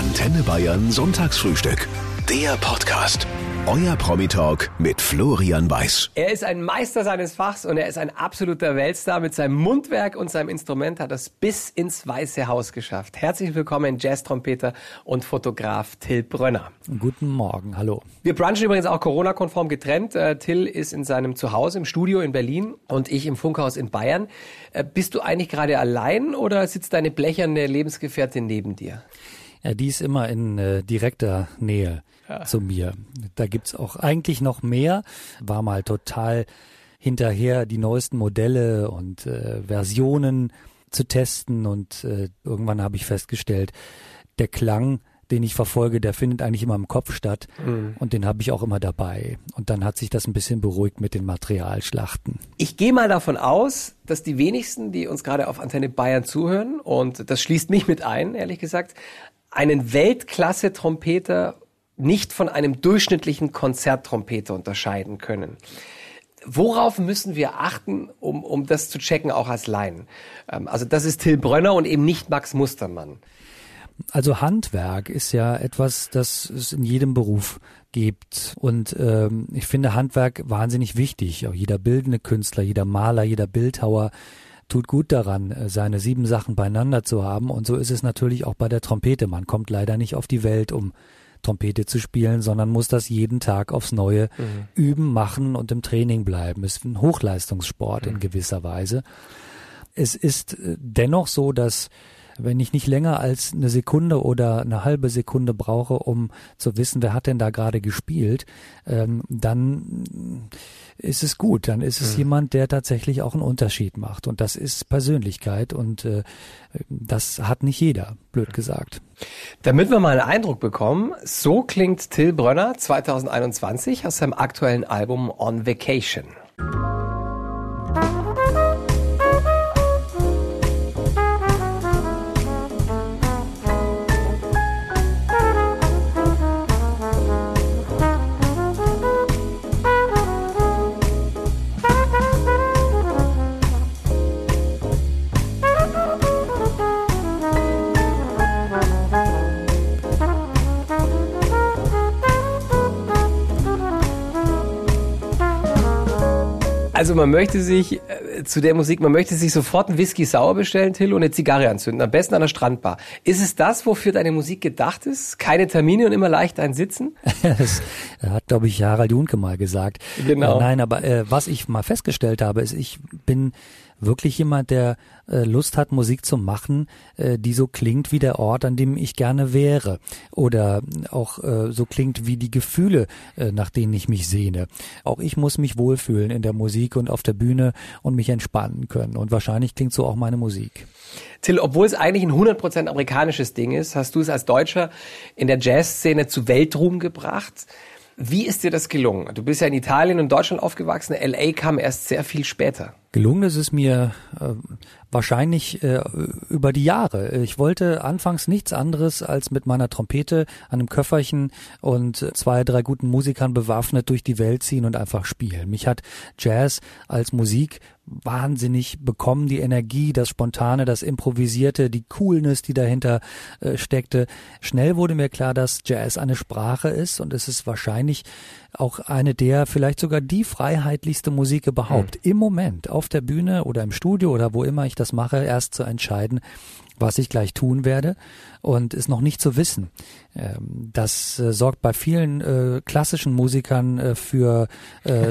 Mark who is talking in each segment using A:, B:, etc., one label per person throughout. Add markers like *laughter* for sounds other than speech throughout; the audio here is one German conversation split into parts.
A: Antenne Bayern Sonntagsfrühstück. Der Podcast. Euer Promi-Talk mit Florian Weiß.
B: Er ist ein Meister seines Fachs und er ist ein absoluter Weltstar. Mit seinem Mundwerk und seinem Instrument hat er es bis ins Weiße Haus geschafft. Herzlich willkommen, Jazz-Trompeter und Fotograf Till Brönner.
C: Guten Morgen, hallo.
B: Wir brunchen übrigens auch Corona-konform getrennt. Äh, Till ist in seinem Zuhause im Studio in Berlin und ich im Funkhaus in Bayern. Äh, bist du eigentlich gerade allein oder sitzt deine blecherne Lebensgefährtin neben dir?
C: Ja, die ist immer in äh, direkter Nähe ja. zu mir. Da gibt's auch eigentlich noch mehr. War mal total hinterher, die neuesten Modelle und äh, Versionen zu testen und äh, irgendwann habe ich festgestellt, der Klang, den ich verfolge, der findet eigentlich immer im Kopf statt mhm. und den habe ich auch immer dabei. Und dann hat sich das ein bisschen beruhigt mit den Materialschlachten.
B: Ich gehe mal davon aus, dass die wenigsten, die uns gerade auf Antenne Bayern zuhören, und das schließt mich mit ein, ehrlich gesagt, einen Weltklasse-Trompeter nicht von einem durchschnittlichen Konzerttrompeter unterscheiden können. Worauf müssen wir achten, um, um das zu checken, auch als Laien? Ähm, also das ist Till Brönner und eben nicht Max Mustermann.
C: Also Handwerk ist ja etwas, das es in jedem Beruf gibt. Und ähm, ich finde Handwerk wahnsinnig wichtig. Auch jeder bildende Künstler, jeder Maler, jeder Bildhauer tut gut daran, äh, seine sieben Sachen beieinander zu haben. Und so ist es natürlich auch bei der Trompete. Man kommt leider nicht auf die Welt, um Trompete zu spielen, sondern muss das jeden Tag aufs Neue mhm. üben, machen und im Training bleiben. Es ist ein Hochleistungssport mhm. in gewisser Weise. Es ist äh, dennoch so, dass wenn ich nicht länger als eine Sekunde oder eine halbe Sekunde brauche, um zu wissen, wer hat denn da gerade gespielt, ähm, dann ist es gut. Dann ist es mhm. jemand, der tatsächlich auch einen Unterschied macht. Und das ist Persönlichkeit und äh, das hat nicht jeder, blöd gesagt.
B: Damit wir mal einen Eindruck bekommen, so klingt Till Brönner 2021 aus seinem aktuellen Album On Vacation. Also man möchte sich äh, zu der Musik, man möchte sich sofort einen Whisky sauer bestellen, Till, und eine Zigarre anzünden. Am besten an der Strandbar. Ist es das, wofür deine Musik gedacht ist? Keine Termine und immer leicht ein Sitzen? *laughs*
C: das hat, glaube ich, Harald Junke mal gesagt.
B: Genau.
C: Äh, nein, aber äh, was ich mal festgestellt habe, ist, ich bin wirklich jemand, der äh, Lust hat, Musik zu machen, äh, die so klingt wie der Ort, an dem ich gerne wäre. Oder auch äh, so klingt wie die Gefühle, äh, nach denen ich mich sehne. Auch ich muss mich wohlfühlen in der Musik und auf der Bühne und mich entspannen können. Und wahrscheinlich klingt so auch meine Musik.
B: Till, obwohl es eigentlich ein 100% amerikanisches Ding ist, hast du es als Deutscher in der Jazzszene zu Weltruhm gebracht. Wie ist dir das gelungen? Du bist ja in Italien und Deutschland aufgewachsen. LA kam erst sehr viel später.
C: Gelungen ist es mir äh, wahrscheinlich äh, über die Jahre. Ich wollte anfangs nichts anderes als mit meiner Trompete, einem Köfferchen und zwei, drei guten Musikern bewaffnet durch die Welt ziehen und einfach spielen. Mich hat Jazz als Musik wahnsinnig bekommen, die Energie, das Spontane, das Improvisierte, die Coolness, die dahinter äh, steckte. Schnell wurde mir klar, dass Jazz eine Sprache ist und es ist wahrscheinlich auch eine der, vielleicht sogar die freiheitlichste Musik überhaupt. Mhm. Im Moment auf der Bühne oder im Studio oder wo immer ich das mache, erst zu entscheiden, was ich gleich tun werde und ist noch nicht zu wissen. Ähm, das äh, sorgt bei vielen äh, klassischen Musikern äh, für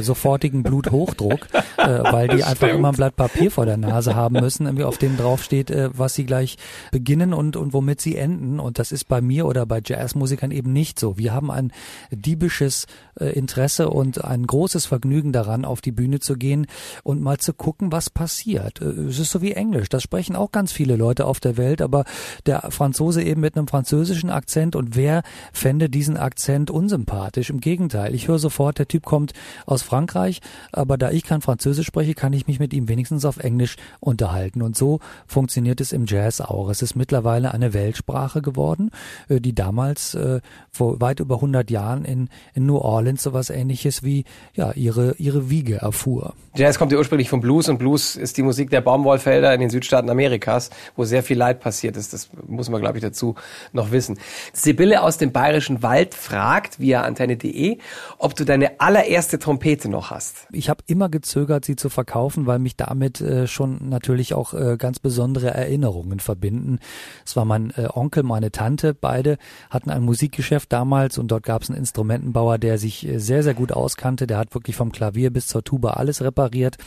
C: sofortigen Bluthochdruck, *laughs* weil die einfach immer ein Blatt Papier vor der Nase haben müssen, irgendwie auf dem draufsteht, was sie gleich beginnen und, und womit sie enden. Und das ist bei mir oder bei Jazzmusikern eben nicht so. Wir haben ein diebisches Interesse und ein großes Vergnügen daran, auf die Bühne zu gehen und mal zu gucken, was passiert. es ist so wie Englisch. Das sprechen auch ganz viele Leute auf der Welt, aber der Franzose eben mit einem französischen Akzent und wer fände diesen Akzent unsympathisch? Im Gegenteil, ich höre sofort, der Typ kommt aus Frankreich, aber da ich kein Französisch spreche, kann ich mich mit ihm wenigstens auf Englisch unterhalten. Und so funktioniert es im Jazz auch. Es ist mittlerweile eine Weltsprache geworden, äh, die damals äh, vor weit über 100 Jahren in, in New Orleans sowas ähnliches wie ja ihre ihre Wiege erfuhr.
B: Jazz kommt ja ursprünglich vom Blues und Blues ist die Musik der Baumwollfelder in den Südstaaten Amerikas, wo sehr viel Zeit passiert ist. Das muss man, glaube ich, dazu noch wissen. Sibylle aus dem Bayerischen Wald fragt via antenne.de, ob du deine allererste Trompete noch hast.
C: Ich habe immer gezögert, sie zu verkaufen, weil mich damit äh, schon natürlich auch äh, ganz besondere Erinnerungen verbinden. Es war mein äh, Onkel, meine Tante, beide hatten ein Musikgeschäft damals und dort gab es einen Instrumentenbauer, der sich äh, sehr, sehr gut auskannte. Der hat wirklich vom Klavier bis zur Tuba alles repariert.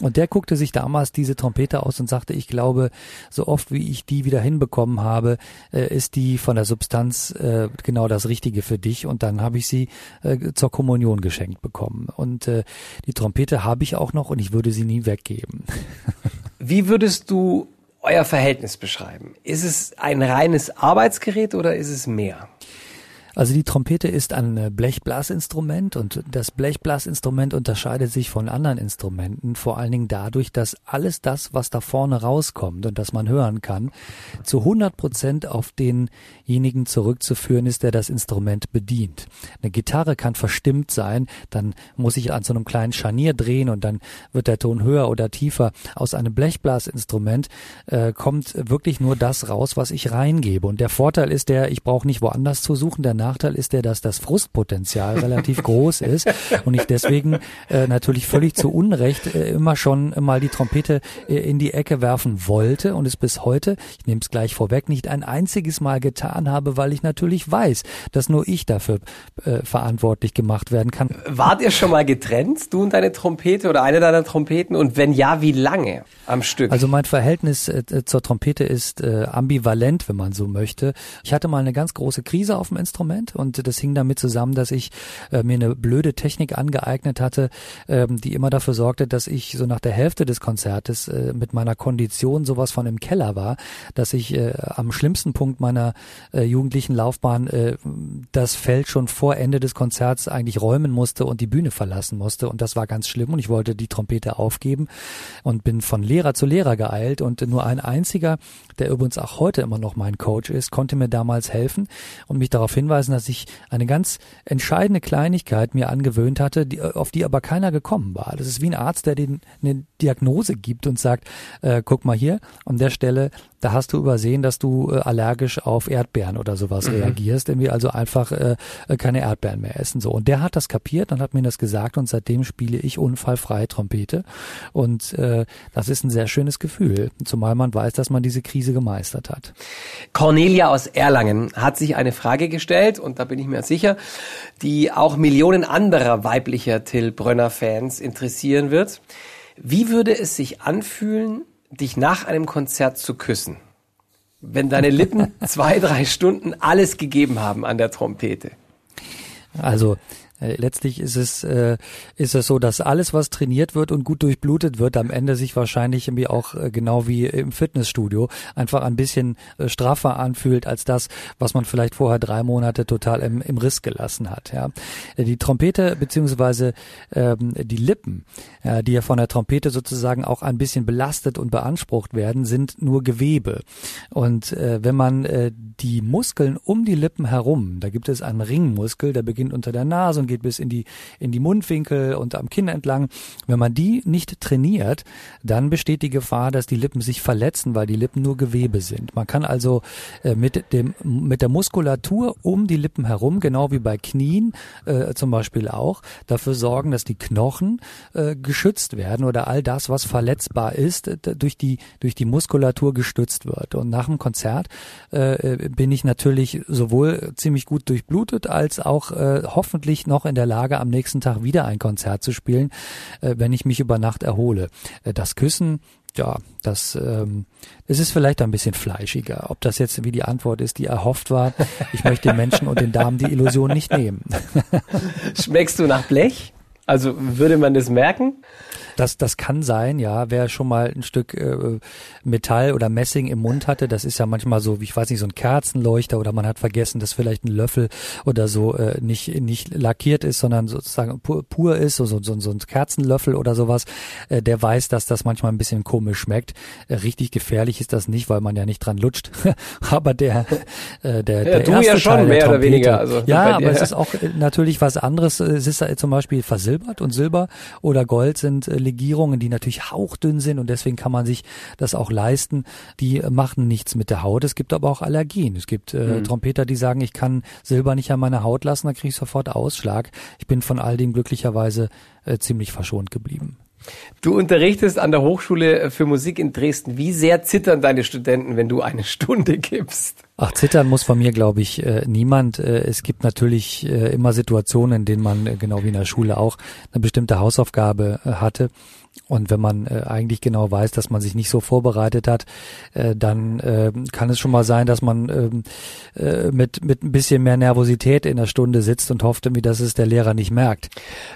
C: Und der guckte sich damals diese Trompete aus und sagte, ich glaube, so oft wie ich die wieder hinbekommen habe, äh, ist die von der Substanz äh, genau das Richtige für dich. Und dann habe ich sie äh, zur Kommunion geschenkt bekommen. Und äh, die Trompete habe ich auch noch und ich würde sie nie weggeben. *laughs*
B: Wie würdest du euer Verhältnis beschreiben? Ist es ein reines Arbeitsgerät oder ist es mehr?
C: Also die Trompete ist ein äh, Blechblasinstrument und das Blechblasinstrument unterscheidet sich von anderen Instrumenten vor allen Dingen dadurch, dass alles das, was da vorne rauskommt und das man hören kann, zu 100 Prozent auf denjenigen zurückzuführen ist, der das Instrument bedient. Eine Gitarre kann verstimmt sein, dann muss ich an so einem kleinen Scharnier drehen und dann wird der Ton höher oder tiefer. Aus einem Blechblasinstrument äh, kommt wirklich nur das raus, was ich reingebe. Und der Vorteil ist der, ich brauche nicht woanders zu suchen, der Nachteil ist der, dass das Frustpotenzial relativ groß ist und ich deswegen äh, natürlich völlig zu Unrecht äh, immer schon mal die Trompete äh, in die Ecke werfen wollte und es bis heute, ich nehme es gleich vorweg, nicht ein einziges Mal getan habe, weil ich natürlich weiß, dass nur ich dafür äh, verantwortlich gemacht werden kann.
B: Wart ihr schon mal getrennt, du und deine Trompete oder eine deiner Trompeten? Und wenn ja, wie lange am Stück?
C: Also mein Verhältnis äh, zur Trompete ist äh, ambivalent, wenn man so möchte. Ich hatte mal eine ganz große Krise auf dem Instrument Instrument und das hing damit zusammen, dass ich äh, mir eine blöde Technik angeeignet hatte, ähm, die immer dafür sorgte, dass ich so nach der Hälfte des Konzertes äh, mit meiner Kondition sowas von im Keller war, dass ich äh, am schlimmsten Punkt meiner äh, jugendlichen Laufbahn äh, das Feld schon vor Ende des Konzerts eigentlich räumen musste und die Bühne verlassen musste. Und das war ganz schlimm und ich wollte die Trompete aufgeben und bin von Lehrer zu Lehrer geeilt. Und nur ein einziger, der übrigens auch heute immer noch mein Coach ist, konnte mir damals helfen und mich darauf hinweisen, hinweisen, dass ich eine ganz entscheidende Kleinigkeit mir angewöhnt hatte, die, auf die aber keiner gekommen war. Das ist wie ein Arzt, der den eine Diagnose gibt und sagt, äh, guck mal hier, an der Stelle da hast du übersehen, dass du äh, allergisch auf Erdbeeren oder sowas mhm. reagierst, irgendwie also einfach äh, keine Erdbeeren mehr essen so. Und der hat das kapiert und hat mir das gesagt und seitdem spiele ich unfallfrei Trompete und äh, das ist ein sehr schönes Gefühl, zumal man weiß, dass man diese Krise gemeistert hat.
B: Cornelia aus Erlangen hat sich eine Frage gestellt und da bin ich mir sicher, die auch Millionen anderer weiblicher Till Brönner Fans interessieren wird. Wie würde es sich anfühlen, dich nach einem Konzert zu küssen, wenn deine Lippen *laughs* zwei, drei Stunden alles gegeben haben an der Trompete?
C: Also letztlich ist es, äh, ist es so, dass alles, was trainiert wird und gut durchblutet wird, am Ende sich wahrscheinlich irgendwie auch äh, genau wie im Fitnessstudio einfach ein bisschen äh, straffer anfühlt als das, was man vielleicht vorher drei Monate total im, im Riss gelassen hat. Ja. Die Trompete beziehungsweise ähm, die Lippen, äh, die ja von der Trompete sozusagen auch ein bisschen belastet und beansprucht werden, sind nur Gewebe. Und äh, wenn man äh, die Muskeln um die Lippen herum, da gibt es einen Ringmuskel, der beginnt unter der Nase geht bis in die, in die Mundwinkel und am Kinn entlang. Wenn man die nicht trainiert, dann besteht die Gefahr, dass die Lippen sich verletzen, weil die Lippen nur Gewebe sind. Man kann also äh, mit dem, mit der Muskulatur um die Lippen herum, genau wie bei Knien äh, zum Beispiel auch, dafür sorgen, dass die Knochen äh, geschützt werden oder all das, was verletzbar ist, durch die, durch die Muskulatur gestützt wird. Und nach dem Konzert äh, bin ich natürlich sowohl ziemlich gut durchblutet als auch äh, hoffentlich noch in der Lage, am nächsten Tag wieder ein Konzert zu spielen, äh, wenn ich mich über Nacht erhole. Äh, das Küssen, ja, das, ähm, es ist vielleicht ein bisschen fleischiger. Ob das jetzt wie die Antwort ist, die erhofft war, ich möchte den Menschen und den Damen die Illusion nicht nehmen. *laughs*
B: Schmeckst du nach Blech? Also würde man das merken?
C: Das, das kann sein, ja. Wer schon mal ein Stück äh, Metall oder Messing im Mund hatte, das ist ja manchmal so, wie ich weiß nicht, so ein Kerzenleuchter oder man hat vergessen, dass vielleicht ein Löffel oder so äh, nicht, nicht lackiert ist, sondern sozusagen pur, pur ist, so, so, so, so ein Kerzenlöffel oder sowas. Äh, der weiß, dass das manchmal ein bisschen komisch schmeckt. Äh, richtig gefährlich ist das nicht, weil man ja nicht dran lutscht. *laughs* aber der, äh, der, ja, der
B: du
C: erste
B: ja schon,
C: Teil
B: mehr
C: Trompete,
B: oder weniger. Also
C: ja, aber es ist auch äh, natürlich was anderes. Es ist äh, zum Beispiel versilbert und Silber oder Gold sind äh, Legierungen, die natürlich hauchdünn sind und deswegen kann man sich das auch leisten, die machen nichts mit der Haut. Es gibt aber auch Allergien. Es gibt äh, mhm. Trompeter, die sagen, ich kann Silber nicht an meiner Haut lassen, dann kriege ich sofort Ausschlag. Ich bin von all dem glücklicherweise äh, ziemlich verschont geblieben.
B: Du unterrichtest an der Hochschule für Musik in Dresden. Wie sehr zittern deine Studenten, wenn du eine *laughs* Stunde gibst?
C: Ach, zittern muss von mir, glaube ich, äh, niemand. Äh, es gibt natürlich äh, immer Situationen, in denen man, äh, genau wie in der Schule auch, eine bestimmte Hausaufgabe äh, hatte. Und wenn man äh, eigentlich genau weiß, dass man sich nicht so vorbereitet hat, äh, dann äh, kann es schon mal sein, dass man ähm, äh, mit, mit ein bisschen mehr Nervosität in der Stunde sitzt und hofft irgendwie, dass es der Lehrer nicht merkt.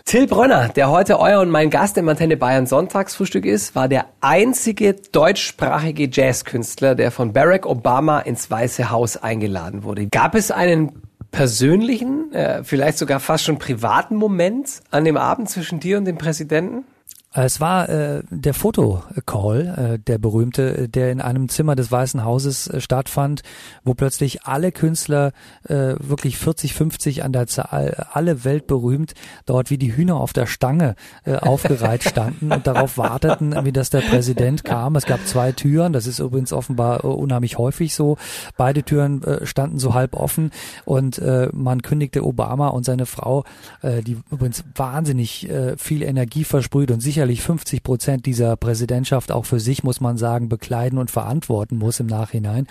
B: Till Brönner, der heute euer und mein Gast im Antenne Bayern Sonntagsfrühstück ist, war der einzige deutschsprachige Jazzkünstler, der von Barack Obama ins Weiße Haus eingeladen wurde. Gab es einen persönlichen, äh, vielleicht sogar fast schon privaten Moment an dem Abend zwischen dir und dem Präsidenten?
C: Es war äh, der Fotocall, äh, der berühmte, der in einem Zimmer des Weißen Hauses äh, stattfand, wo plötzlich alle Künstler, äh, wirklich 40, 50 an der Zahl, alle weltberühmt, dort wie die Hühner auf der Stange äh, aufgereiht standen und darauf warteten, wie das der Präsident kam. Es gab zwei Türen, das ist übrigens offenbar äh, unheimlich häufig so. Beide Türen äh, standen so halb offen und äh, man kündigte Obama und seine Frau, äh, die übrigens wahnsinnig äh, viel Energie versprüht und sicher sicherlich 50 Prozent dieser Präsidentschaft auch für sich, muss man sagen, bekleiden und verantworten muss im Nachhinein.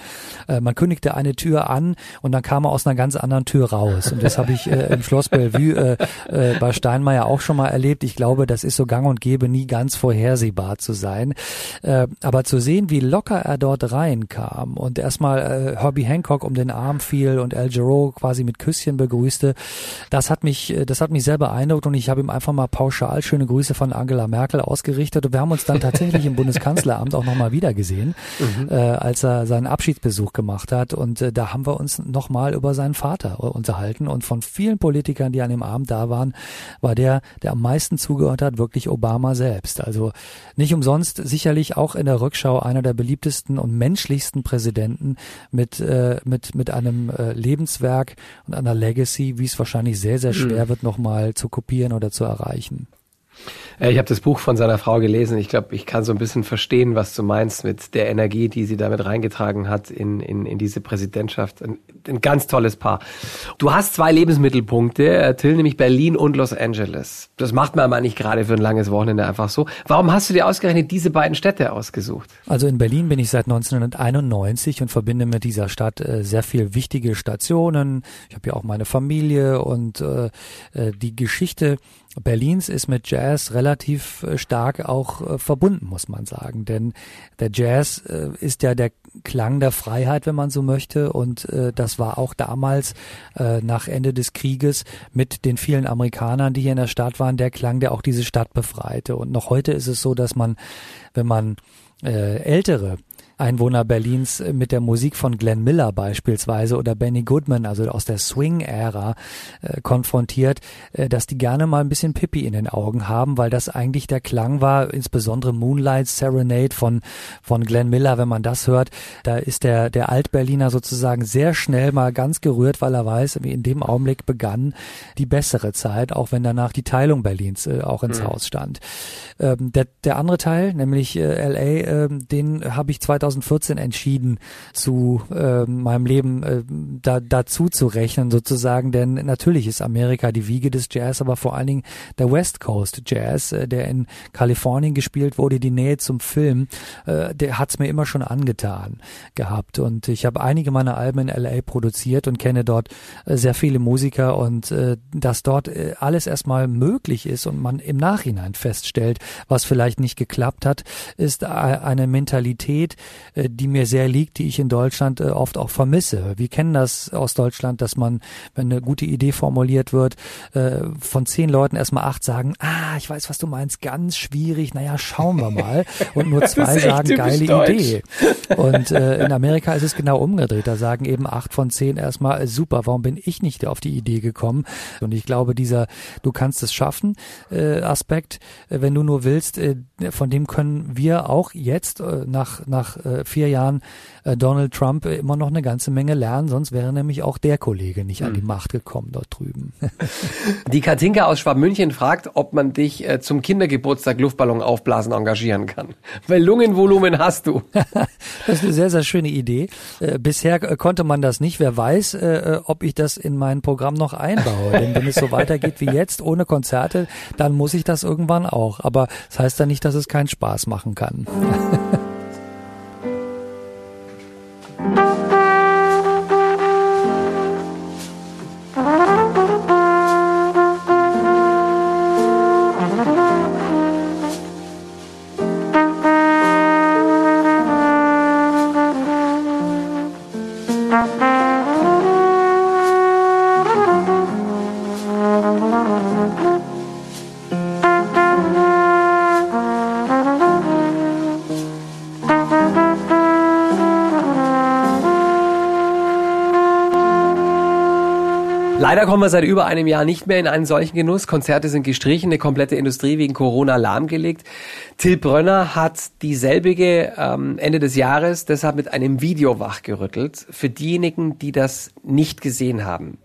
C: Äh, man kündigte eine Tür an und dann kam er aus einer ganz anderen Tür raus. Und das habe ich äh, im Schloss Bellevue äh, äh, bei Steinmeier auch schon mal erlebt. Ich glaube, das ist so gang und gäbe, nie ganz vorhersehbar zu sein. Äh, aber zu sehen, wie locker er dort reinkam und erstmal äh, Herbie Hancock um den Arm fiel und El Giro quasi mit Küsschen begrüßte, das hat mich, das hat mich sehr beeindruckt und ich habe ihm einfach mal pauschal schöne Grüße von Angela Merkel Merkel ausgerichtet und wir haben uns dann tatsächlich im Bundeskanzleramt auch nochmal wieder gesehen, mhm. äh, als er seinen Abschiedsbesuch gemacht hat und äh, da haben wir uns nochmal über seinen Vater unterhalten und von vielen Politikern, die an dem Abend da waren, war der, der am meisten zugehört hat, wirklich Obama selbst. Also nicht umsonst sicherlich auch in der Rückschau einer der beliebtesten und menschlichsten Präsidenten mit, äh, mit, mit einem äh, Lebenswerk und einer Legacy, wie es wahrscheinlich sehr, sehr schwer mhm. wird, nochmal zu kopieren oder zu erreichen.
B: Äh, ich habe das Buch von seiner Frau gelesen. Ich glaube, ich kann so ein bisschen verstehen, was du meinst mit der Energie, die sie damit reingetragen hat in, in, in diese Präsidentschaft. Ein, ein ganz tolles Paar. Du hast zwei Lebensmittelpunkte, äh, Till, nämlich Berlin und Los Angeles. Das macht man aber nicht gerade für ein langes Wochenende einfach so. Warum hast du dir ausgerechnet diese beiden Städte ausgesucht?
C: Also in Berlin bin ich seit 1991 und verbinde mit dieser Stadt äh, sehr viel wichtige Stationen. Ich habe ja auch meine Familie und äh die Geschichte Berlins ist mit Jazz relativ äh, stark auch äh, verbunden, muss man sagen. Denn der Jazz äh, ist ja der Klang der Freiheit, wenn man so möchte. Und das war auch damals nach Ende des Krieges mit den vielen Amerikanern, die hier in der Stadt waren, der Klang, der auch diese Stadt befreite. Und noch heute ist es so, dass man, wenn man äh, ältere Einwohner Berlins mit der Musik von Glenn Miller beispielsweise oder Benny Goodman, also aus der Swing-Ära, äh, konfrontiert, äh, dass die gerne mal ein bisschen Pippi in den Augen haben, weil das eigentlich der Klang war, insbesondere Moonlight Serenade von, von Glenn Miller, wenn man das hört, da ist der, der Altberliner sozusagen sehr schnell mal ganz gerührt, weil er weiß, wie in dem Augenblick begann die bessere Zeit, auch wenn danach die Teilung Berlins äh, auch ins mhm. Haus stand. Ähm, der, der andere Teil, nämlich äh, LA, äh, den habe ich 2000 2014 entschieden, zu äh, meinem Leben äh, da, dazu zu rechnen sozusagen, denn natürlich ist Amerika die Wiege des Jazz, aber vor allen Dingen der West Coast Jazz, äh, der in Kalifornien gespielt wurde, die Nähe zum Film, äh, der hat's mir immer schon angetan gehabt. Und ich habe einige meiner Alben in LA produziert und kenne dort äh, sehr viele Musiker und äh, dass dort äh, alles erstmal möglich ist und man im Nachhinein feststellt, was vielleicht nicht geklappt hat, ist eine Mentalität, äh, die mir sehr liegt, die ich in Deutschland äh, oft auch vermisse. Wir kennen das aus Deutschland, dass man, wenn eine gute Idee formuliert wird, äh, von zehn Leuten erstmal acht sagen, ah, ich weiß, was du meinst, ganz schwierig, naja, schauen wir mal. *laughs* Und nur zwei sagen, geile Deutsch. Idee. Und äh, in Amerika ist es genau umgedreht. Da sagen eben acht von zehn erstmal, super, warum bin ich nicht auf die Idee gekommen? Und ich glaube, dieser Du kannst es schaffen äh, Aspekt, wenn du nur willst, äh, von dem können wir auch jetzt äh, nach, nach äh, vier Jahren äh, Donald Trump immer noch eine ganze Menge lernen, sonst wäre nämlich auch der Kollege nicht an die hm. Macht gekommen dort drüben.
B: Die Katinka aus Schwabmünchen fragt, ob man dich äh, zum Kindergeburtstag Luftballon aufblasen engagieren kann. *laughs* Weil Lungenvolumen hast du. *laughs*
C: das ist eine sehr, sehr schöne Idee. Äh, bisher äh, konnte man das nicht. Wer weiß, äh, äh, ob ich das in mein Programm noch einbaue. Denn wenn es so weitergeht wie jetzt, ohne Konzerte, dann muss ich das irgendwann auch. Aber das heißt ja nicht, dass es keinen Spaß machen kann. *laughs*
B: Leider kommen wir seit über einem Jahr nicht mehr in einen solchen Genuss. Konzerte sind gestrichen, eine komplette Industrie wegen Corona lahmgelegt. Till Brönner hat dieselbige ähm, Ende des Jahres deshalb mit einem Video wachgerüttelt. Für diejenigen, die das nicht gesehen haben.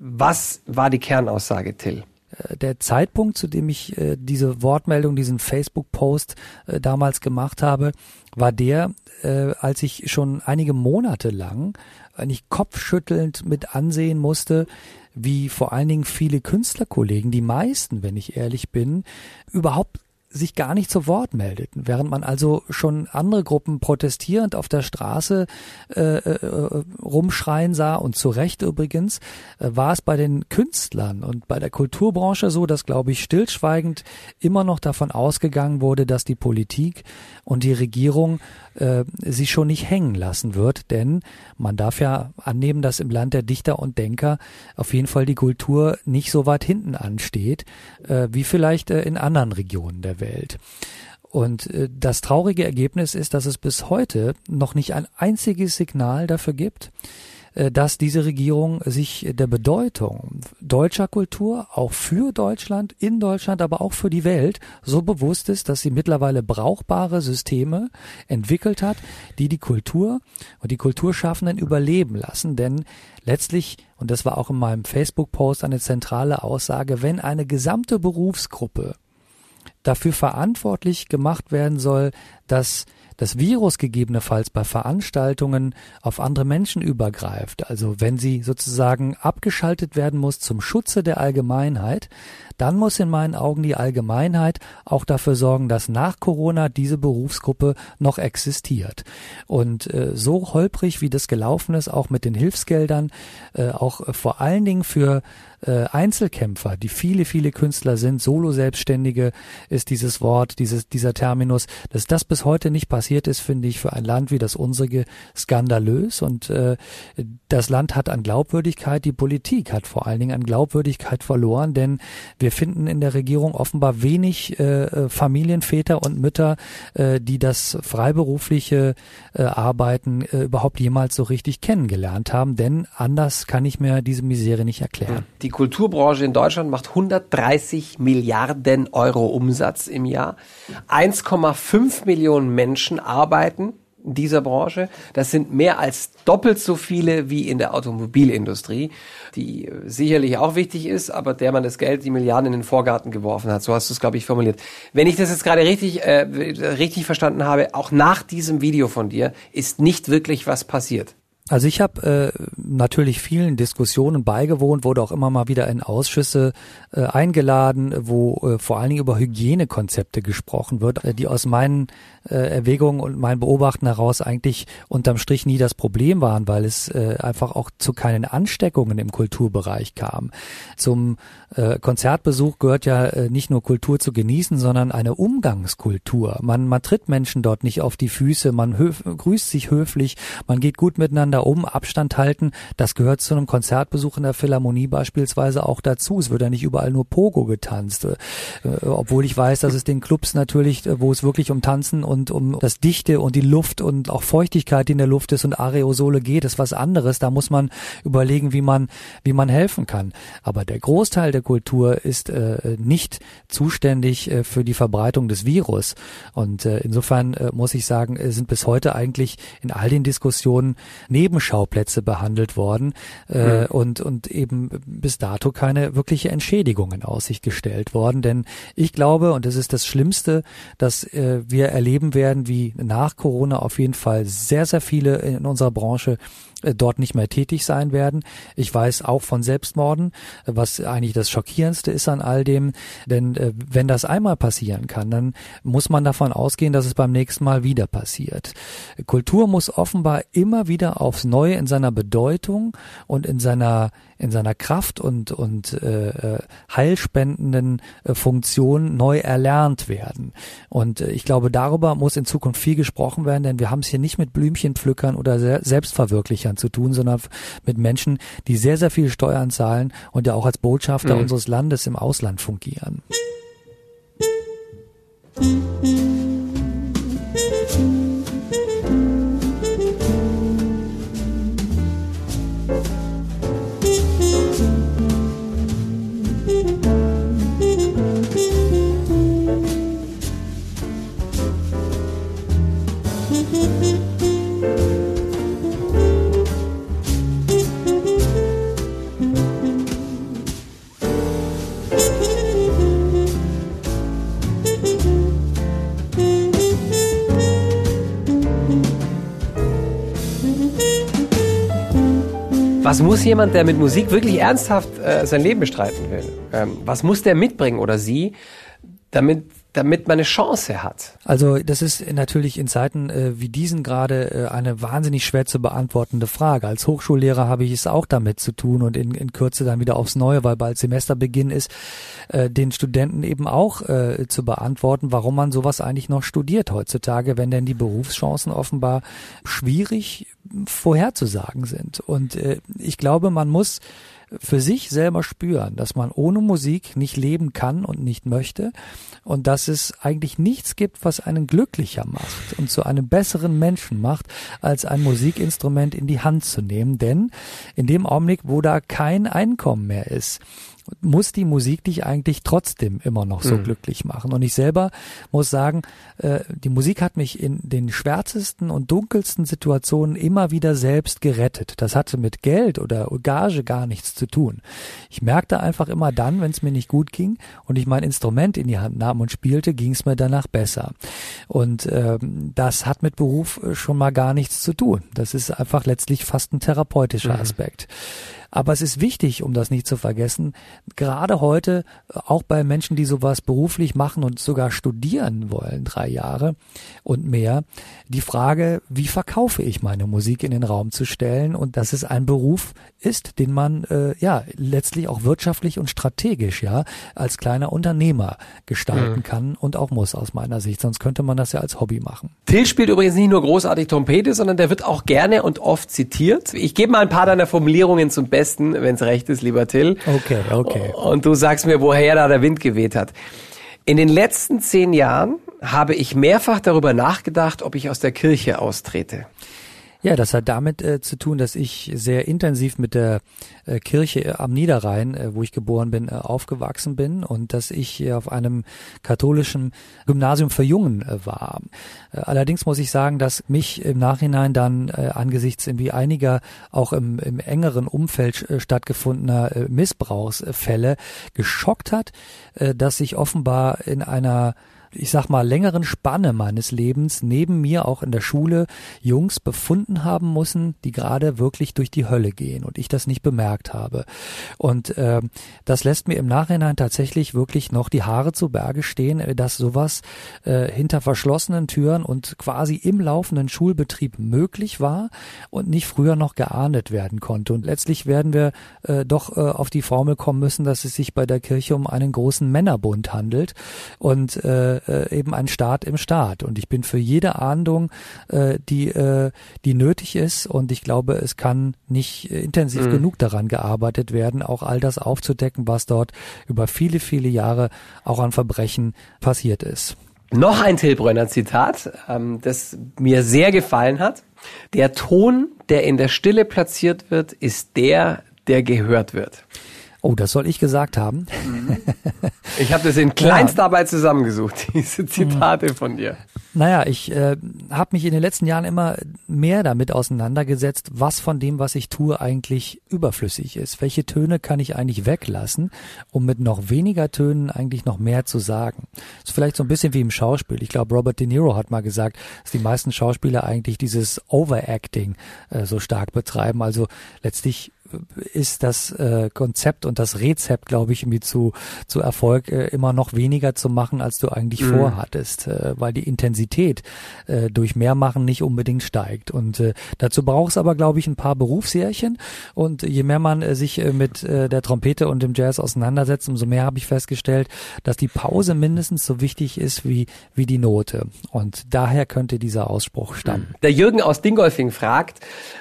B: Was war die Kernaussage, Till?
C: Äh, der Zeitpunkt, zu dem ich äh, diese Wortmeldung, diesen Facebook-Post äh, damals gemacht habe, war der, äh, als ich schon einige Monate lang eigentlich kopfschüttelnd mit ansehen musste, wie vor allen Dingen viele Künstlerkollegen, die meisten, wenn ich ehrlich bin, überhaupt sich gar nicht zu Wort meldeten, während man also schon andere Gruppen protestierend auf der Straße äh, äh, rumschreien sah und zu Recht übrigens, äh, war es bei den Künstlern und bei der Kulturbranche so, dass glaube ich stillschweigend immer noch davon ausgegangen wurde, dass die Politik und die Regierung äh, sie schon nicht hängen lassen wird, denn man darf ja annehmen, dass im Land der Dichter und Denker auf jeden Fall die Kultur nicht so weit hinten ansteht, äh, wie vielleicht äh, in anderen Regionen der Welt. Und äh, das traurige Ergebnis ist, dass es bis heute noch nicht ein einziges Signal dafür gibt, äh, dass diese Regierung sich der Bedeutung deutscher Kultur auch für Deutschland, in Deutschland, aber auch für die Welt so bewusst ist, dass sie mittlerweile brauchbare Systeme entwickelt hat, die die Kultur und die Kulturschaffenden überleben lassen. Denn letztlich, und das war auch in meinem Facebook-Post eine zentrale Aussage, wenn eine gesamte Berufsgruppe dafür verantwortlich gemacht werden soll, dass das Virus gegebenenfalls bei Veranstaltungen auf andere Menschen übergreift, also wenn sie sozusagen abgeschaltet werden muss zum Schutze der Allgemeinheit, dann muss in meinen Augen die Allgemeinheit auch dafür sorgen, dass nach Corona diese Berufsgruppe noch existiert. Und äh, so holprig, wie das gelaufen ist, auch mit den Hilfsgeldern, äh, auch äh, vor allen Dingen für äh, Einzelkämpfer, die viele, viele Künstler sind, Solo-Selbstständige ist dieses Wort, dieses, dieser Terminus, dass das bis heute nicht passiert ist, finde ich für ein Land wie das unsere skandalös und äh, das Land hat an Glaubwürdigkeit, die Politik hat vor allen Dingen an Glaubwürdigkeit verloren, denn wir finden in der Regierung offenbar wenig äh, äh, Familienväter und Mütter, äh, die das freiberufliche äh, Arbeiten äh, überhaupt jemals so richtig kennengelernt haben, denn anders kann ich mir diese Misere nicht erklären.
B: Die Kulturbranche in Deutschland macht 130 Milliarden Euro Umsatz im Jahr. 1,5 Millionen Menschen arbeiten in dieser Branche. Das sind mehr als doppelt so viele wie in der Automobilindustrie, die sicherlich auch wichtig ist, aber der man das Geld, die Milliarden in den Vorgarten geworfen hat. So hast du es, glaube ich, formuliert. Wenn ich das jetzt gerade richtig, äh, richtig verstanden habe, auch nach diesem Video von dir ist nicht wirklich was passiert.
C: Also ich habe äh, natürlich vielen Diskussionen beigewohnt, wurde auch immer mal wieder in Ausschüsse äh, eingeladen, wo äh, vor allen Dingen über Hygienekonzepte gesprochen wird, äh, die aus meinen äh, Erwägungen und meinen Beobachten heraus eigentlich unterm Strich nie das Problem waren, weil es äh, einfach auch zu keinen Ansteckungen im Kulturbereich kam. Zum äh, Konzertbesuch gehört ja äh, nicht nur Kultur zu genießen, sondern eine Umgangskultur. Man, man tritt Menschen dort nicht auf die Füße, man grüßt sich höflich, man geht gut miteinander Um, Abstand halten. Das gehört zu einem Konzertbesuch in der Philharmonie beispielsweise auch dazu. Es wird ja nicht überall nur Pogo getanzt, äh, obwohl ich weiß, dass es den Clubs natürlich, äh, wo es wirklich um Tanzen und um das Dichte und die Luft und auch Feuchtigkeit, die in der Luft ist und Areosole geht, ist was anderes. Da muss man überlegen, wie man, wie man helfen kann. Aber der Großteil der Kultur ist äh, nicht zuständig äh, für die Verbreitung des Virus. Und äh, insofern äh, muss ich sagen, äh, sind bis heute eigentlich in all den Diskussionen Nebenschauplätze behandelt worden äh, mhm. und, und eben bis dato keine wirkliche Entschädigung in Aussicht gestellt worden. Denn ich glaube, und das ist das Schlimmste, dass äh, wir erleben werden, wie nach Corona auf jeden Fall sehr, sehr viele in unserer Branche dort nicht mehr tätig sein werden. Ich weiß auch von Selbstmorden, was eigentlich das Schockierendste ist an all dem. Denn äh, wenn das einmal passieren kann, dann muss man davon ausgehen, dass es beim nächsten Mal wieder passiert. Kultur muss offenbar immer wieder aufs Neue in seiner Bedeutung und in seiner in seiner Kraft und und äh, äh heilspendenden äh, Funktion neu erlernt werden. Und äh, ich glaube, darüber muss in Zukunft viel gesprochen werden, denn wir haben es hier nicht mit Blümchenpflückern oder Selbstverwirklichern zu tun, sondern mit Menschen, die sehr, sehr viel Steuern zahlen und ja auch als Botschafter mhm. unseres Landes im Ausland fungieren.
B: Was muss jemand, der mit Musik wirklich ernsthaft äh, sein Leben bestreiten will, ähm, was muss der mitbringen oder sie, damit damit man eine Chance hat?
C: Also das ist natürlich in Zeiten äh, wie diesen gerade äh, eine wahnsinnig schwer zu beantwortende Frage. Als Hochschullehrer habe ich es auch damit zu tun und in, in Kürze dann wieder aufs Neue, weil bald Semesterbeginn ist, äh, den Studenten eben auch äh, zu beantworten, warum man sowas eigentlich noch studiert heutzutage, wenn denn die Berufschancen offenbar schwierig vorherzusagen sind. Und äh, ich glaube, man muss für sich selber spüren, dass man ohne Musik nicht leben kann und nicht möchte und dass es eigentlich nichts gibt, was einen glücklicher macht und zu einem besseren Menschen macht, als ein Musikinstrument in die Hand zu nehmen. Denn in dem Augenblick, wo da kein Einkommen mehr ist, muss die Musik dich eigentlich trotzdem immer noch so mhm. glücklich machen. Und ich selber muss sagen, äh, die Musik hat mich in den schwärzesten und dunkelsten Situationen immer wieder selbst gerettet. Das hatte mit Geld oder Gage gar nichts zu tun. Ich merkte einfach immer dann, wenn es mir nicht gut ging und ich mein Instrument in die Hand nahm und spielte, ging es mir danach besser. Und ähm, das hat mit Beruf schon mal gar nichts zu tun. Das ist einfach letztlich fast ein therapeutischer mhm. Aspekt. Aber es ist wichtig, um das nicht zu vergessen, gerade heute, auch bei Menschen, die sowas beruflich machen und sogar studieren wollen, drei Jahre und mehr, die Frage, wie verkaufe ich meine Musik in den Raum zu stellen? Und dass es ein Beruf ist, den man äh, ja letztlich auch wirtschaftlich und strategisch ja als kleiner Unternehmer gestalten mhm. kann und auch muss aus meiner Sicht. Sonst könnte man das ja als Hobby machen.
B: Till spielt übrigens nicht nur großartig Trompete, sondern der wird auch gerne und oft zitiert. Ich gebe mal ein paar deiner Formulierungen zum Besten wenn es recht ist, lieber Till.
C: Okay, okay.
B: Und du sagst mir, woher da der Wind geweht hat. In den letzten zehn Jahren habe ich mehrfach darüber nachgedacht, ob ich aus der Kirche austrete.
C: Ja, das hat damit äh, zu tun, dass ich sehr intensiv mit der äh, Kirche äh, am Niederrhein, äh, wo ich geboren bin, äh, aufgewachsen bin und dass ich auf einem katholischen Gymnasium für Jungen äh, war. allerdings muss ich sagen, dass mich im Nachhinein dann angesichts irgendwie einiger auch im, im engeren Umfeld stattgefundener Missbrauchsfälle geschockt hat, dass ich offenbar in einer ich sag mal, längeren Spanne meines Lebens neben mir auch in der Schule Jungs befunden haben müssen, die gerade wirklich durch die Hölle gehen und ich das nicht bemerkt habe. Und äh, das lässt mir im Nachhinein tatsächlich wirklich noch die Haare zu Berge stehen, äh, dass sowas äh, hinter verschlossenen Türen und quasi im laufenden Schulbetrieb möglich war und nicht früher noch geahndet werden konnte. Und letztlich werden wir äh, doch äh, auf die Formel kommen müssen, dass es sich bei der Kirche um einen großen Männerbund handelt und äh, äh, eben ein Staat im Staat. Und ich bin für jede Ahndung, äh, die, äh, die nötig ist. Und ich glaube, es kann nicht intensiv mhm. genug daran gearbeitet werden, auch all das aufzudecken, was dort über viele, viele Jahre auch an Verbrechen passiert ist.
B: Noch ein Tilbrönner Zitat, ähm, das mir sehr gefallen hat. Der Ton, der in der Stille platziert wird, ist der, der gehört wird.
C: Oh, das soll ich gesagt haben.
B: Mhm. Ich habe das in *laughs* Kleinstarbeit ja. zusammengesucht, *laughs* diese Zitate mhm. von dir.
C: Naja, ich äh, habe mich in den letzten Jahren immer mehr damit auseinandergesetzt, was von dem, was ich tue, eigentlich überflüssig ist. Welche Töne kann ich eigentlich weglassen, um mit noch weniger Tönen eigentlich noch mehr zu sagen. Das ist vielleicht so ein bisschen wie im Schauspiel. Ich glaube, Robert De Niro hat mal gesagt, dass die meisten Schauspieler eigentlich dieses Overacting äh, so stark betreiben. Also letztlich ist das äh, Konzept und das Rezept, glaube ich, irgendwie zu, zu Erfolg äh, immer noch weniger zu machen, als du eigentlich mhm. vorhattest, äh, weil die Intensität äh, durch Mehrmachen nicht unbedingt steigt. Und äh, dazu braucht es aber, glaube ich, ein paar Berufsjährchen. Und je mehr man äh, sich äh, mit äh, der Trompete und dem Jazz auseinandersetzt, umso mehr habe ich festgestellt, dass die Pause mindestens so wichtig ist wie, wie die Note. Und daher könnte dieser Ausspruch stammen.
B: Der Jürgen aus Dingolfing fragt,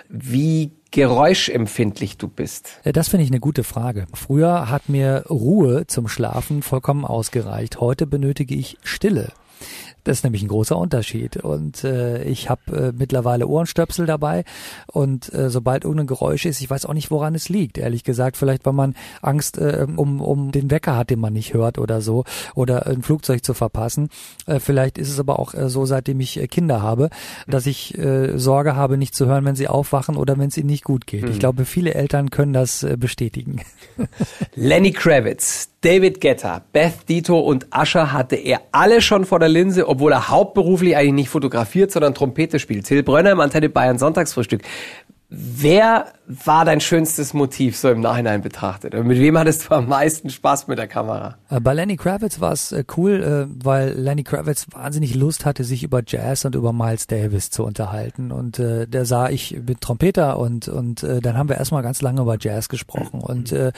B: wie geräuschempfindlich du bist?
C: Äh, das finde ich eine gute Frage. Früher hat mir Ruhe zum Schlafen vollkommen ausgereicht. Heute benötige ich Stille. Das ist nämlich ein großer Unterschied. Und äh, ich habe äh, mittlerweile Ohrenstöpsel dabei und äh, sobald irgendein Geräusch ist, ich weiß auch nicht, woran es liegt, ehrlich gesagt. Vielleicht, weil man Angst äh, um, um den Wecker hat, den man nicht hört oder so, oder ein Flugzeug zu verpassen. Äh, vielleicht ist es aber auch äh, so, seitdem ich äh, Kinder habe, dass ich äh, Sorge habe, nicht zu hören, wenn sie aufwachen oder wenn es ihnen nicht gut geht. Mhm. Ich glaube, viele Eltern können das äh, bestätigen. *laughs*
B: Lenny Kravitz, David Guetta, Beth Dito und Asher hatte er alle schon vor der Linse, obwohl er hauptberuflich eigentlich nicht fotografiert, sondern Trompete spielt. Till Brönner im Antenne Bayern Sonntagsfrühstück. Wer war dein schönstes Motiv so im Nachhinein betrachtet? Und mit wem hattest du am meisten Spaß mit der Kamera?
C: Äh, bei Lenny Kravitz war es äh, cool, äh, weil Lenny Kravitz wahnsinnig Lust hatte, sich über Jazz und über Miles Davis zu unterhalten. Und äh, der sah ich mit Trompeter und und äh, dann haben wir erstmal ganz lange über Jazz gesprochen. Und äh,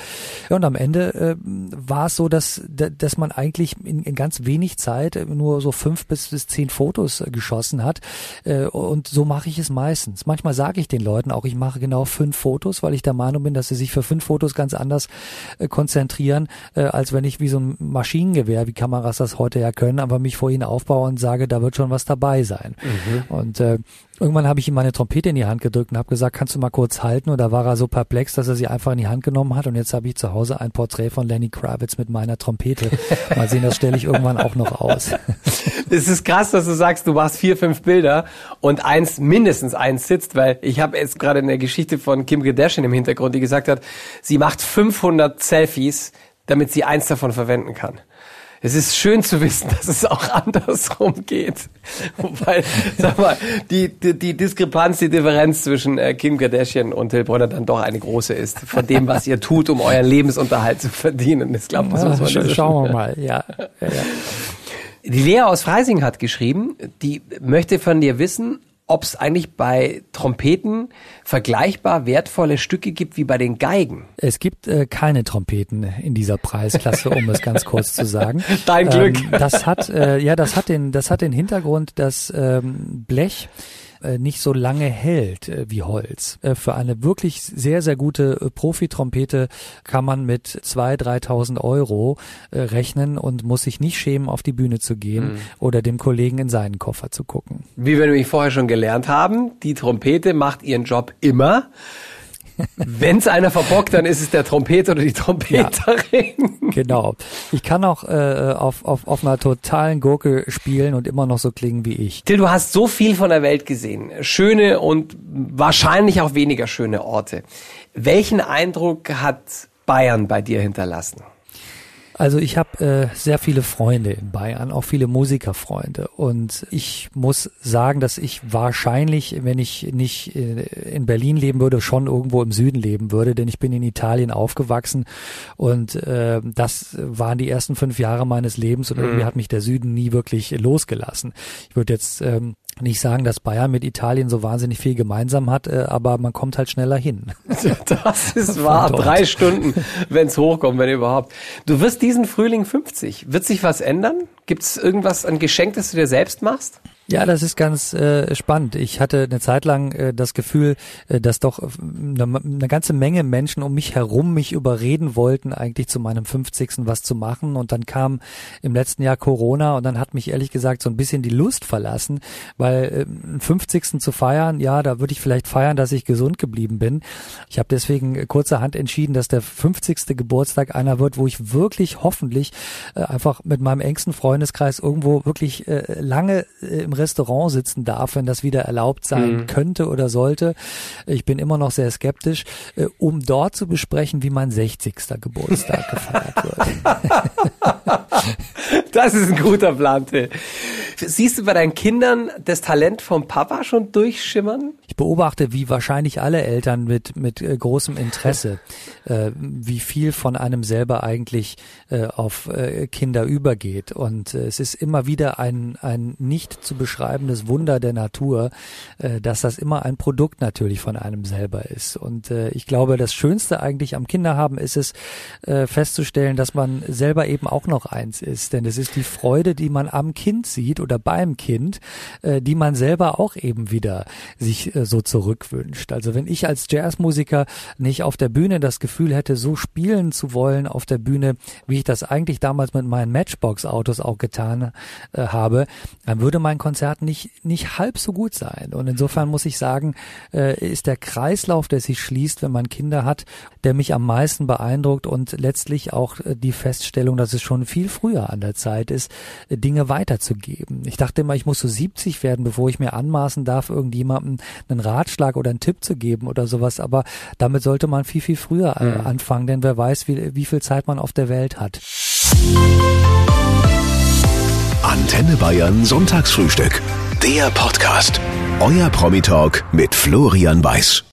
C: ja, und am Ende äh, war es so, dass dass man eigentlich in, in ganz wenig Zeit nur so fünf bis bis zehn Fotos geschossen hat. Äh, und so mache ich es meistens. Manchmal sage ich den Leuten auch, ich mache genau fünf Fotos, weil ich der Meinung bin, dass sie sich für fünf Fotos ganz anders äh, konzentrieren, äh, als wenn ich wie so ein Maschinengewehr, wie Kameras das heute ja können, aber mich vor ihnen aufbaue und sage, da wird schon was dabei sein. Mhm. Und äh, Irgendwann habe ich ihm meine Trompete in die Hand gedrückt und habe gesagt, kannst du mal kurz halten? Und da war er so perplex, dass er sie einfach in die Hand genommen hat. Und jetzt habe ich zu Hause ein Porträt von Lenny Kravitz mit meiner Trompete. *laughs* Mal sehen, das stelle ich irgendwann auch noch aus. *laughs*
B: Es ist krass, dass du sagst, du machst vier, fünf Bilder und eins, mindestens eins sitzt, weil ich habe jetzt gerade eine Geschichte von Kim Kardashian im Hintergrund, die gesagt hat, sie macht 500 Selfies, damit sie eins davon verwenden kann es ist schön zu wissen, dass es auch *laughs* andersrum geht. *laughs* Weil, sag mal, die, die, die Diskrepanz, die Differenz zwischen äh, Kim Kardashian und Till Bronner dann doch eine große ist, von dem, was ihr tut, um euren Lebensunterhalt zu verdienen. Ich glaube, das muss man
C: ja, Schauen wir mal, ja. ja, ja.
B: Die Lea aus Freising hat geschrieben, die möchte von dir wissen, ob es eigentlich bei Trompeten vergleichbar wertvolle Stücke gibt wie bei den Geigen.
C: Es gibt äh, keine Trompeten in dieser Preisklasse, um es ganz kurz zu sagen. *laughs*
B: Dein Glück.
C: Ähm, das hat äh, ja, das hat den, das hat den Hintergrund, dass ähm, Blech nicht so lange hält äh, wie Holz. Äh, für eine wirklich sehr, sehr gute äh, Profi-Trompete kann man mit 2.000, 3.000 Euro äh, rechnen und muss sich nicht schämen, auf die Bühne zu gehen mhm. oder dem Kollegen in seinen Koffer zu gucken.
B: Wie wir nämlich vorher schon gelernt haben, die Trompete macht ihren Job immer. *laughs* Wenn es einer verbockt, dann ist es der Trompeter oder die Trompeterin.
C: Ja, *laughs* genau. Ich kann auch äh, auf, auf, auf einer totalen Gurke spielen und immer noch so klingen wie ich.
B: Till, du hast so viel von der Welt gesehen. Schöne und wahrscheinlich auch weniger schöne Orte. Welchen Eindruck hat Bayern bei dir hinterlassen?
C: Also ich habe äh, sehr viele Freunde in Bayern, auch viele Musikerfreunde. Und ich muss sagen, dass ich wahrscheinlich, wenn ich nicht in Berlin leben würde, schon irgendwo im Süden leben würde, denn ich bin in Italien aufgewachsen und äh, das waren die ersten fünf Jahre meines Lebens und irgendwie mhm. hat mich der Süden nie wirklich losgelassen. Ich würde jetzt ähm, nicht sagen, dass Bayern mit Italien so wahnsinnig viel gemeinsam hat, äh, aber man kommt halt schneller hin. *laughs*
B: Das ist wahr. Drei Stunden, wenn es hochkommt, wenn überhaupt. Du wirst diesen Frühling 50. Wird sich was ändern? Gibt es irgendwas an Geschenk, das du dir selbst machst?
C: Ja, das ist ganz äh, spannend. Ich hatte eine Zeit lang äh, das Gefühl, äh, dass doch eine, eine ganze Menge Menschen um mich herum mich überreden wollten, eigentlich zu meinem 50. was zu machen. Und dann kam im letzten Jahr Corona und dann hat mich ehrlich gesagt so ein bisschen die Lust verlassen, weil äh, einen 50. zu feiern, ja, da würde ich vielleicht feiern, dass ich gesund geblieben bin. Ich habe deswegen kurzerhand entschieden, dass der 50. Geburtstag einer wird, wo ich wirklich hoffentlich äh, einfach mit meinem engsten Freundeskreis irgendwo wirklich äh, lange äh, im Restaurant sitzen darf, wenn das wieder erlaubt sein mhm. könnte oder sollte. Ich bin immer noch sehr skeptisch, äh, um dort zu besprechen, wie mein 60. Geburtstag gefeiert wird. *laughs*
B: das ist ein guter Plan, Till. Siehst du bei deinen Kindern das Talent vom Papa schon durchschimmern?
C: Ich beobachte, wie wahrscheinlich alle Eltern mit, mit äh, großem Interesse, *laughs* äh, wie viel von einem selber eigentlich äh, auf äh, Kinder übergeht. Und äh, es ist immer wieder ein, ein nicht zu beschreibendes Wunder der Natur, äh, dass das immer ein Produkt natürlich von einem selber ist. Und ich glaube, das Schönste eigentlich am Kinderhaben ist es, festzustellen, dass man selber eben auch noch eins ist. Denn es ist die Freude, die man am Kind sieht oder beim Kind, die man selber auch eben wieder sich so zurückwünscht. Also wenn ich als Jazzmusiker nicht auf der Bühne das Gefühl hätte, so spielen zu wollen auf der Bühne, wie ich das eigentlich damals mit meinen Matchbox-Autos auch getan äh, habe, dann würde mein Konzert nicht, nicht halb so gut sein. Und insofern muss ich sagen, äh, ist der Kreislauf, der sich schließt, wenn man Kinder hat, der mich am meisten beeindruckt und letztlich auch äh, die Feststellung, dass es schon viel früher an der Zeit ist, äh, Dinge weiterzugeben. Ich dachte immer, ich muss so 70 werden, bevor ich mir anmaßen darf, irgendjemandem einen Ratschlag oder einen Tipp zu geben oder sowas. Aber damit sollte man viel, viel früher äh, mhm. anfangen, denn wer weiß, wie, wie viel Zeit man auf der Welt hat.
A: Antenne Bayern Sonntagsfrühstück. Der Podcast. Euer Promi-Talk mit Florian Weiß.